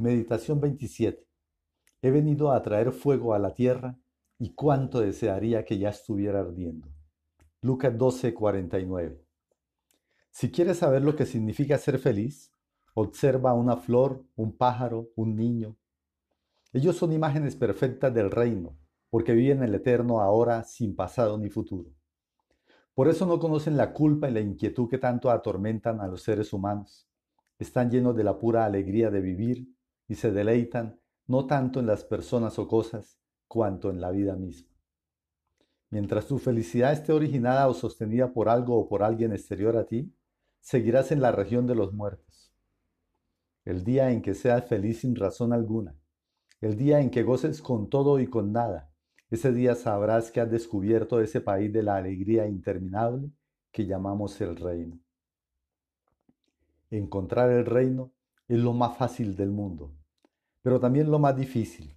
Meditación 27. He venido a traer fuego a la tierra y cuánto desearía que ya estuviera ardiendo. Lucas 12, 49. Si quieres saber lo que significa ser feliz, observa una flor, un pájaro, un niño. Ellos son imágenes perfectas del reino, porque viven el eterno ahora sin pasado ni futuro. Por eso no conocen la culpa y la inquietud que tanto atormentan a los seres humanos. Están llenos de la pura alegría de vivir y se deleitan no tanto en las personas o cosas, cuanto en la vida misma. Mientras tu felicidad esté originada o sostenida por algo o por alguien exterior a ti, seguirás en la región de los muertos. El día en que seas feliz sin razón alguna, el día en que goces con todo y con nada, ese día sabrás que has descubierto ese país de la alegría interminable que llamamos el reino. Encontrar el reino es lo más fácil del mundo, pero también lo más difícil.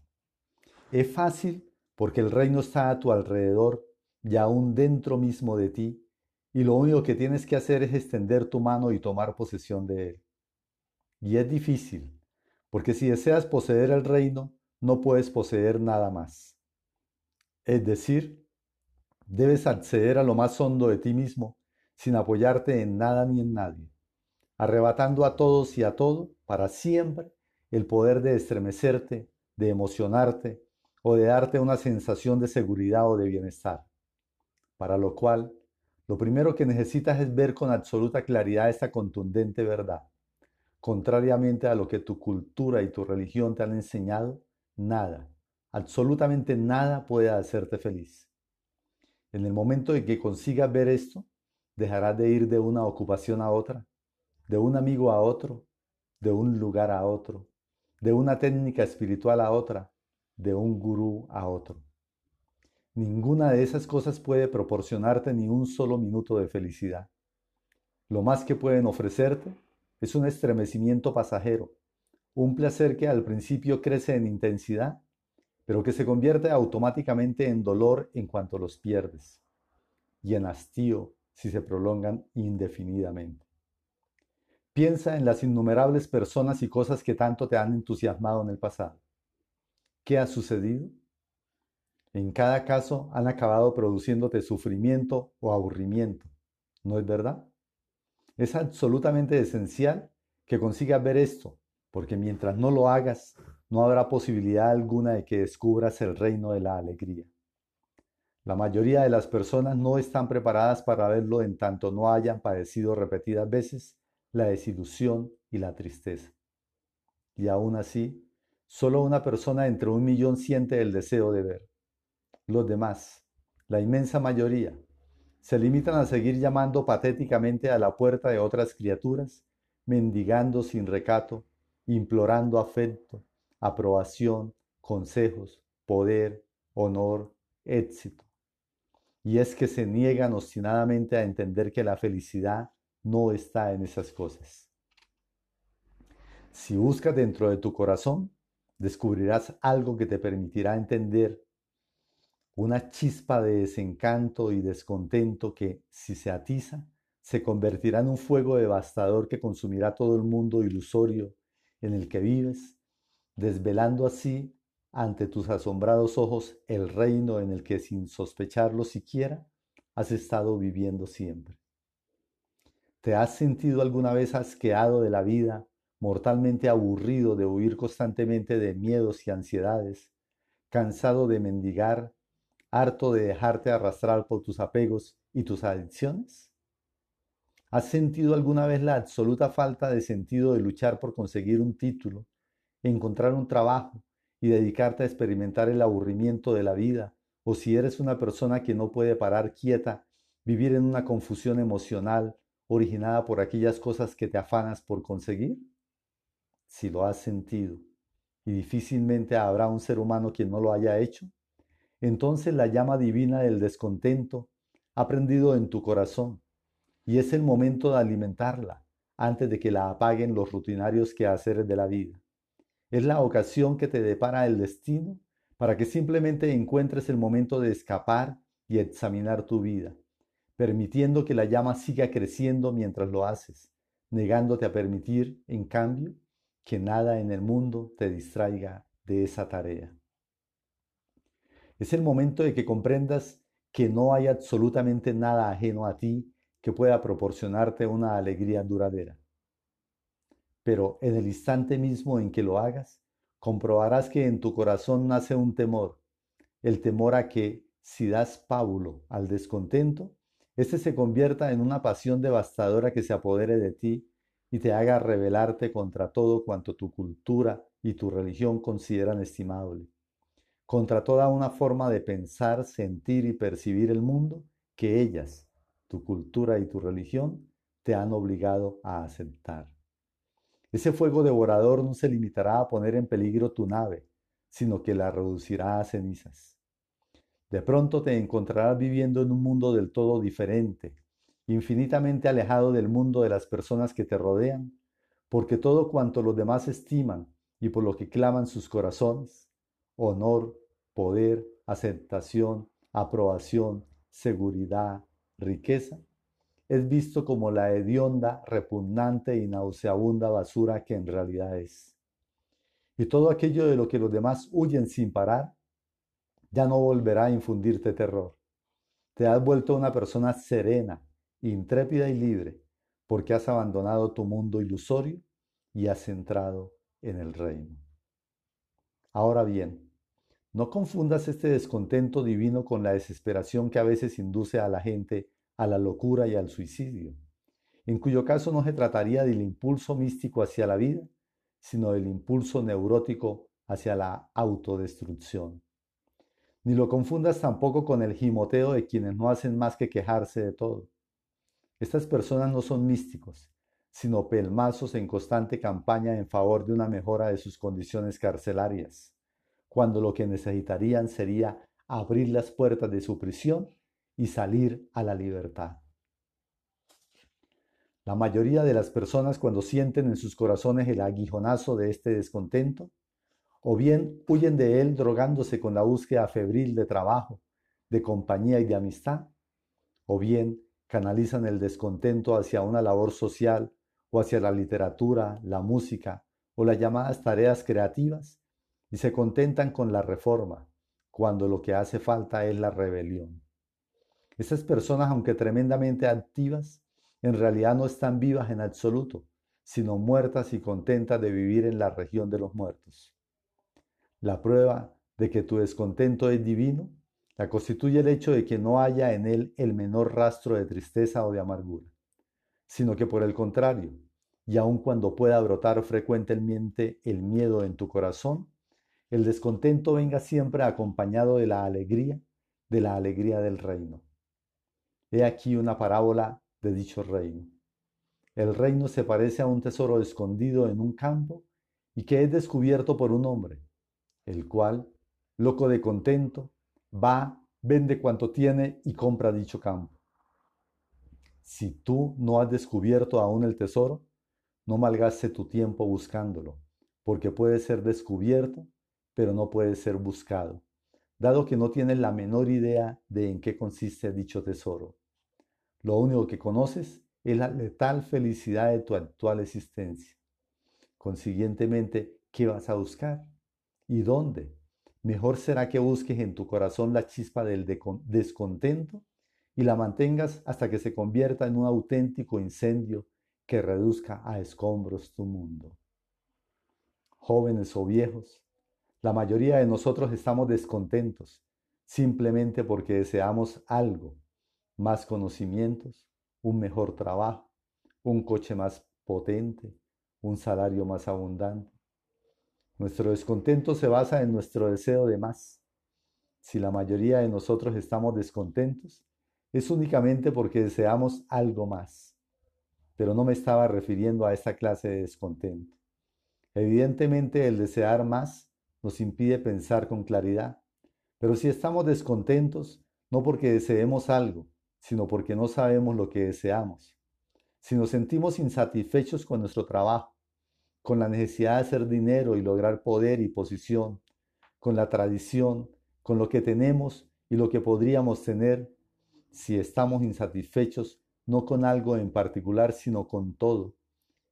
Es fácil porque el reino está a tu alrededor y aún dentro mismo de ti, y lo único que tienes que hacer es extender tu mano y tomar posesión de él. Y es difícil, porque si deseas poseer el reino, no puedes poseer nada más. Es decir, debes acceder a lo más hondo de ti mismo sin apoyarte en nada ni en nadie, arrebatando a todos y a todo para siempre el poder de estremecerte, de emocionarte o de darte una sensación de seguridad o de bienestar. Para lo cual, lo primero que necesitas es ver con absoluta claridad esta contundente verdad. Contrariamente a lo que tu cultura y tu religión te han enseñado, nada, absolutamente nada puede hacerte feliz. En el momento en que consigas ver esto, dejarás de ir de una ocupación a otra, de un amigo a otro, de un lugar a otro, de una técnica espiritual a otra, de un gurú a otro. Ninguna de esas cosas puede proporcionarte ni un solo minuto de felicidad. Lo más que pueden ofrecerte es un estremecimiento pasajero, un placer que al principio crece en intensidad, pero que se convierte automáticamente en dolor en cuanto los pierdes, y en hastío si se prolongan indefinidamente. Piensa en las innumerables personas y cosas que tanto te han entusiasmado en el pasado. ¿Qué ha sucedido? En cada caso han acabado produciéndote sufrimiento o aburrimiento, ¿no es verdad? Es absolutamente esencial que consigas ver esto, porque mientras no lo hagas, no habrá posibilidad alguna de que descubras el reino de la alegría. La mayoría de las personas no están preparadas para verlo en tanto no hayan padecido repetidas veces la desilusión y la tristeza. Y aún así, solo una persona entre un millón siente el deseo de ver. Los demás, la inmensa mayoría, se limitan a seguir llamando patéticamente a la puerta de otras criaturas, mendigando sin recato, implorando afecto, aprobación, consejos, poder, honor, éxito. Y es que se niegan obstinadamente a entender que la felicidad no está en esas cosas. Si buscas dentro de tu corazón, descubrirás algo que te permitirá entender una chispa de desencanto y descontento que, si se atiza, se convertirá en un fuego devastador que consumirá todo el mundo ilusorio en el que vives, desvelando así ante tus asombrados ojos el reino en el que sin sospecharlo siquiera has estado viviendo siempre. ¿Te has sentido alguna vez asqueado de la vida, mortalmente aburrido de huir constantemente de miedos y ansiedades, cansado de mendigar, harto de dejarte arrastrar por tus apegos y tus adicciones? ¿Has sentido alguna vez la absoluta falta de sentido de luchar por conseguir un título, encontrar un trabajo y dedicarte a experimentar el aburrimiento de la vida? O si eres una persona que no puede parar quieta, vivir en una confusión emocional, originada por aquellas cosas que te afanas por conseguir? Si lo has sentido, y difícilmente habrá un ser humano quien no lo haya hecho, entonces la llama divina del descontento ha prendido en tu corazón y es el momento de alimentarla antes de que la apaguen los rutinarios quehaceres de la vida. Es la ocasión que te depara el destino para que simplemente encuentres el momento de escapar y examinar tu vida permitiendo que la llama siga creciendo mientras lo haces, negándote a permitir, en cambio, que nada en el mundo te distraiga de esa tarea. Es el momento de que comprendas que no hay absolutamente nada ajeno a ti que pueda proporcionarte una alegría duradera. Pero en el instante mismo en que lo hagas, comprobarás que en tu corazón nace un temor, el temor a que, si das pábulo al descontento, éste se convierta en una pasión devastadora que se apodere de ti y te haga rebelarte contra todo cuanto tu cultura y tu religión consideran estimable, contra toda una forma de pensar, sentir y percibir el mundo que ellas, tu cultura y tu religión, te han obligado a aceptar. Ese fuego devorador no se limitará a poner en peligro tu nave, sino que la reducirá a cenizas. De pronto te encontrarás viviendo en un mundo del todo diferente, infinitamente alejado del mundo de las personas que te rodean, porque todo cuanto los demás estiman y por lo que claman sus corazones, honor, poder, aceptación, aprobación, seguridad, riqueza, es visto como la hedionda, repugnante y nauseabunda basura que en realidad es. Y todo aquello de lo que los demás huyen sin parar, ya no volverá a infundirte terror. Te has vuelto una persona serena, intrépida y libre, porque has abandonado tu mundo ilusorio y has entrado en el reino. Ahora bien, no confundas este descontento divino con la desesperación que a veces induce a la gente a la locura y al suicidio, en cuyo caso no se trataría del impulso místico hacia la vida, sino del impulso neurótico hacia la autodestrucción. Ni lo confundas tampoco con el gimoteo de quienes no hacen más que quejarse de todo. Estas personas no son místicos, sino pelmazos en constante campaña en favor de una mejora de sus condiciones carcelarias, cuando lo que necesitarían sería abrir las puertas de su prisión y salir a la libertad. La mayoría de las personas cuando sienten en sus corazones el aguijonazo de este descontento, o bien huyen de él drogándose con la búsqueda febril de trabajo, de compañía y de amistad, o bien canalizan el descontento hacia una labor social o hacia la literatura, la música o las llamadas tareas creativas y se contentan con la reforma, cuando lo que hace falta es la rebelión. Esas personas, aunque tremendamente activas, en realidad no están vivas en absoluto, sino muertas y contentas de vivir en la región de los muertos. La prueba de que tu descontento es divino la constituye el hecho de que no haya en él el menor rastro de tristeza o de amargura, sino que por el contrario, y aun cuando pueda brotar frecuentemente el miedo en tu corazón, el descontento venga siempre acompañado de la alegría, de la alegría del reino. He aquí una parábola de dicho reino. El reino se parece a un tesoro escondido en un campo y que es descubierto por un hombre, el cual, loco de contento, va, vende cuanto tiene y compra dicho campo. Si tú no has descubierto aún el tesoro, no malgaste tu tiempo buscándolo, porque puede ser descubierto, pero no puede ser buscado, dado que no tienes la menor idea de en qué consiste dicho tesoro. Lo único que conoces es la letal felicidad de tu actual existencia. Consiguientemente, ¿qué vas a buscar? ¿Y dónde? Mejor será que busques en tu corazón la chispa del descontento y la mantengas hasta que se convierta en un auténtico incendio que reduzca a escombros tu mundo. Jóvenes o viejos, la mayoría de nosotros estamos descontentos simplemente porque deseamos algo más conocimientos, un mejor trabajo, un coche más potente, un salario más abundante. Nuestro descontento se basa en nuestro deseo de más. Si la mayoría de nosotros estamos descontentos, es únicamente porque deseamos algo más. Pero no me estaba refiriendo a esta clase de descontento. Evidentemente el desear más nos impide pensar con claridad. Pero si estamos descontentos, no porque deseemos algo, sino porque no sabemos lo que deseamos. Si nos sentimos insatisfechos con nuestro trabajo, con la necesidad de hacer dinero y lograr poder y posición, con la tradición, con lo que tenemos y lo que podríamos tener, si estamos insatisfechos no con algo en particular, sino con todo,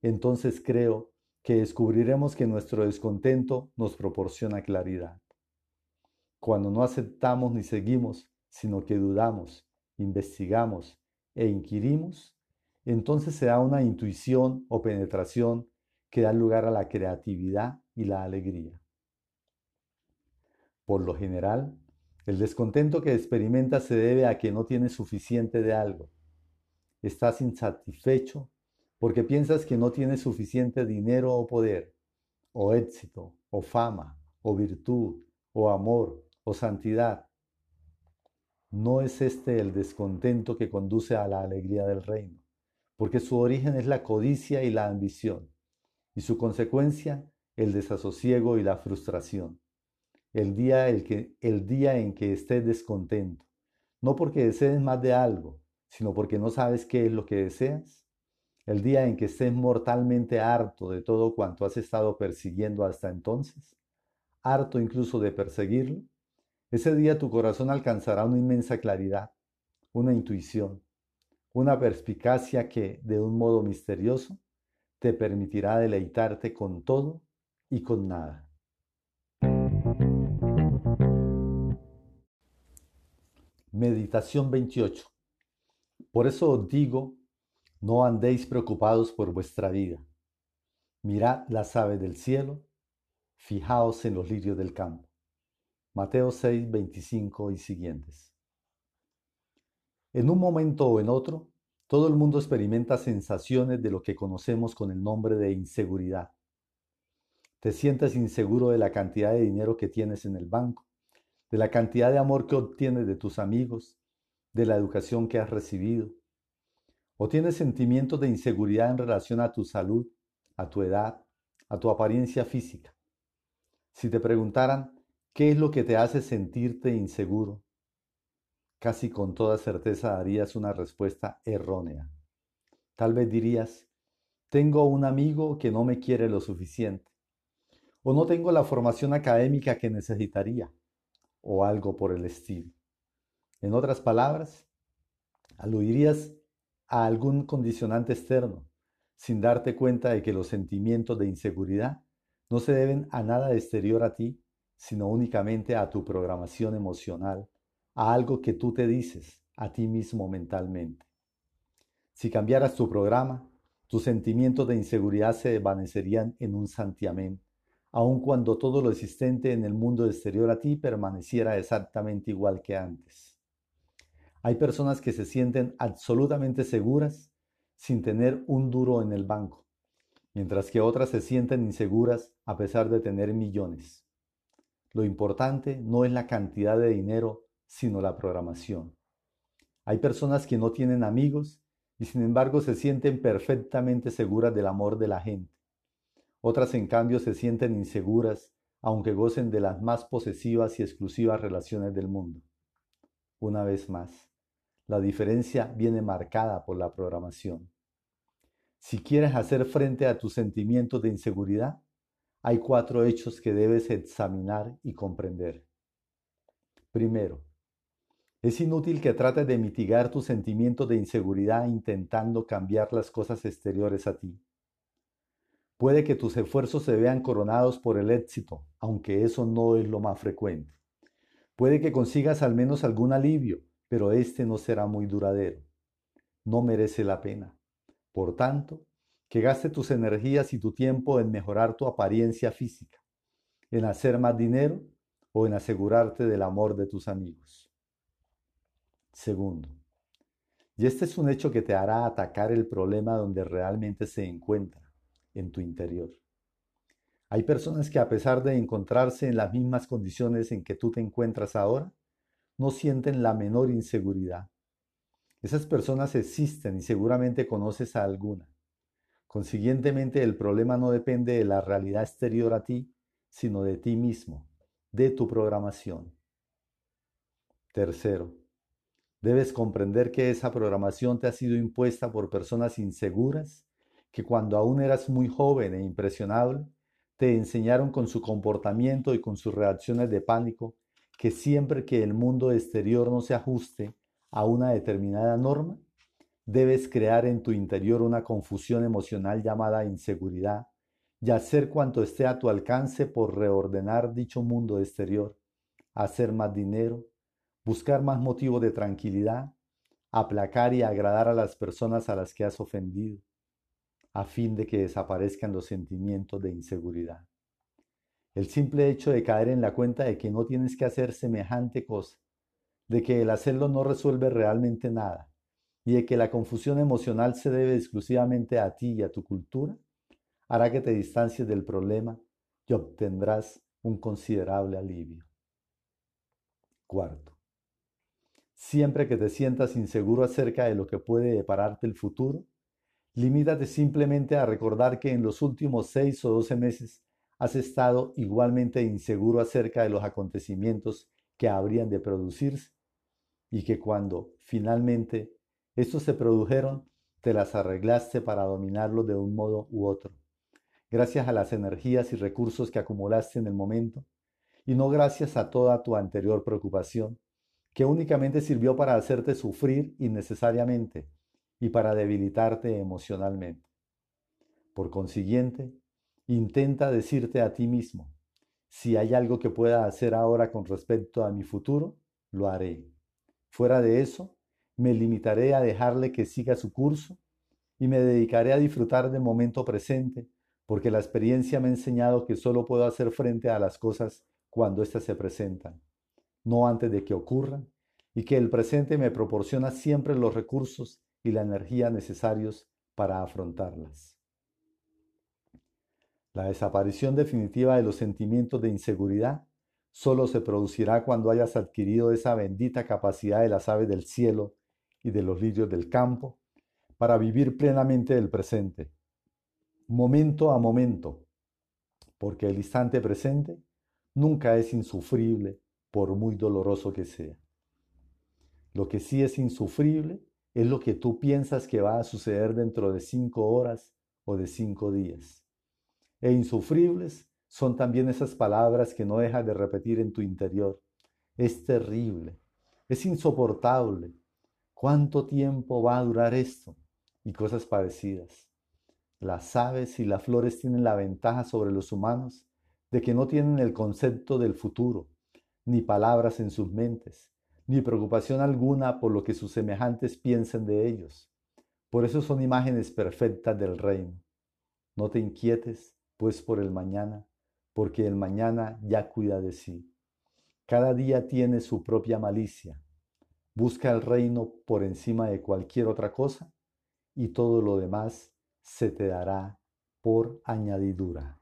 entonces creo que descubriremos que nuestro descontento nos proporciona claridad. Cuando no aceptamos ni seguimos, sino que dudamos, investigamos e inquirimos, entonces se da una intuición o penetración que da lugar a la creatividad y la alegría. Por lo general, el descontento que experimentas se debe a que no tienes suficiente de algo. Estás insatisfecho porque piensas que no tienes suficiente dinero o poder, o éxito, o fama, o virtud, o amor, o santidad. No es este el descontento que conduce a la alegría del reino, porque su origen es la codicia y la ambición, y su consecuencia el desasosiego y la frustración. El día, el, que, el día en que estés descontento, no porque desees más de algo, sino porque no sabes qué es lo que deseas, el día en que estés mortalmente harto de todo cuanto has estado persiguiendo hasta entonces, harto incluso de perseguirlo, ese día tu corazón alcanzará una inmensa claridad, una intuición, una perspicacia que, de un modo misterioso, te permitirá deleitarte con todo y con nada. Meditación 28. Por eso os digo, no andéis preocupados por vuestra vida. Mirad las aves del cielo, fijaos en los lirios del campo. Mateo 6, 25 y siguientes. En un momento o en otro, todo el mundo experimenta sensaciones de lo que conocemos con el nombre de inseguridad. Te sientes inseguro de la cantidad de dinero que tienes en el banco, de la cantidad de amor que obtienes de tus amigos, de la educación que has recibido. O tienes sentimientos de inseguridad en relación a tu salud, a tu edad, a tu apariencia física. Si te preguntaran, ¿qué es lo que te hace sentirte inseguro? Casi con toda certeza darías una respuesta errónea. Tal vez dirías, tengo un amigo que no me quiere lo suficiente o no tengo la formación académica que necesitaría, o algo por el estilo. En otras palabras, aludirías a algún condicionante externo, sin darte cuenta de que los sentimientos de inseguridad no se deben a nada exterior a ti, sino únicamente a tu programación emocional, a algo que tú te dices a ti mismo mentalmente. Si cambiaras tu programa, tus sentimientos de inseguridad se desvanecerían en un santiamén aun cuando todo lo existente en el mundo exterior a ti permaneciera exactamente igual que antes. Hay personas que se sienten absolutamente seguras sin tener un duro en el banco, mientras que otras se sienten inseguras a pesar de tener millones. Lo importante no es la cantidad de dinero, sino la programación. Hay personas que no tienen amigos y sin embargo se sienten perfectamente seguras del amor de la gente otras, en cambio, se sienten inseguras, aunque gocen de las más posesivas y exclusivas relaciones del mundo. Una vez más, la diferencia viene marcada por la programación. Si quieres hacer frente a tus sentimientos de inseguridad, hay cuatro hechos que debes examinar y comprender. Primero, es inútil que trates de mitigar tus sentimientos de inseguridad intentando cambiar las cosas exteriores a ti. Puede que tus esfuerzos se vean coronados por el éxito, aunque eso no es lo más frecuente. Puede que consigas al menos algún alivio, pero este no será muy duradero. No merece la pena. Por tanto, que gaste tus energías y tu tiempo en mejorar tu apariencia física, en hacer más dinero o en asegurarte del amor de tus amigos. Segundo, y este es un hecho que te hará atacar el problema donde realmente se encuentra en tu interior. Hay personas que a pesar de encontrarse en las mismas condiciones en que tú te encuentras ahora, no sienten la menor inseguridad. Esas personas existen y seguramente conoces a alguna. Consiguientemente el problema no depende de la realidad exterior a ti, sino de ti mismo, de tu programación. Tercero, debes comprender que esa programación te ha sido impuesta por personas inseguras que cuando aún eras muy joven e impresionable, te enseñaron con su comportamiento y con sus reacciones de pánico que siempre que el mundo exterior no se ajuste a una determinada norma, debes crear en tu interior una confusión emocional llamada inseguridad y hacer cuanto esté a tu alcance por reordenar dicho mundo exterior, hacer más dinero, buscar más motivos de tranquilidad, aplacar y agradar a las personas a las que has ofendido, a fin de que desaparezcan los sentimientos de inseguridad. El simple hecho de caer en la cuenta de que no tienes que hacer semejante cosa, de que el hacerlo no resuelve realmente nada, y de que la confusión emocional se debe exclusivamente a ti y a tu cultura, hará que te distancies del problema y obtendrás un considerable alivio. Cuarto, siempre que te sientas inseguro acerca de lo que puede depararte el futuro, limítate simplemente a recordar que en los últimos seis o doce meses has estado igualmente inseguro acerca de los acontecimientos que habrían de producirse y que cuando finalmente estos se produjeron, te las arreglaste para dominarlos de un modo u otro, gracias a las energías y recursos que acumulaste en el momento, y no gracias a toda tu anterior preocupación, que únicamente sirvió para hacerte sufrir innecesariamente y para debilitarte emocionalmente. Por consiguiente, intenta decirte a ti mismo, si hay algo que pueda hacer ahora con respecto a mi futuro, lo haré. Fuera de eso, me limitaré a dejarle que siga su curso y me dedicaré a disfrutar del momento presente, porque la experiencia me ha enseñado que solo puedo hacer frente a las cosas cuando éstas se presentan, no antes de que ocurran, y que el presente me proporciona siempre los recursos y la energía necesarios para afrontarlas. La desaparición definitiva de los sentimientos de inseguridad solo se producirá cuando hayas adquirido esa bendita capacidad de las aves del cielo y de los lirios del campo para vivir plenamente el presente, momento a momento, porque el instante presente nunca es insufrible por muy doloroso que sea. Lo que sí es insufrible es lo que tú piensas que va a suceder dentro de cinco horas o de cinco días. E insufribles son también esas palabras que no dejas de repetir en tu interior. Es terrible, es insoportable. ¿Cuánto tiempo va a durar esto? Y cosas parecidas. Las aves y las flores tienen la ventaja sobre los humanos de que no tienen el concepto del futuro, ni palabras en sus mentes, ni preocupación alguna por lo que sus semejantes piensen de ellos. Por eso son imágenes perfectas del reino. No te inquietes, pues, por el mañana, porque el mañana ya cuida de sí. Cada día tiene su propia malicia. Busca el reino por encima de cualquier otra cosa y todo lo demás se te dará por añadidura.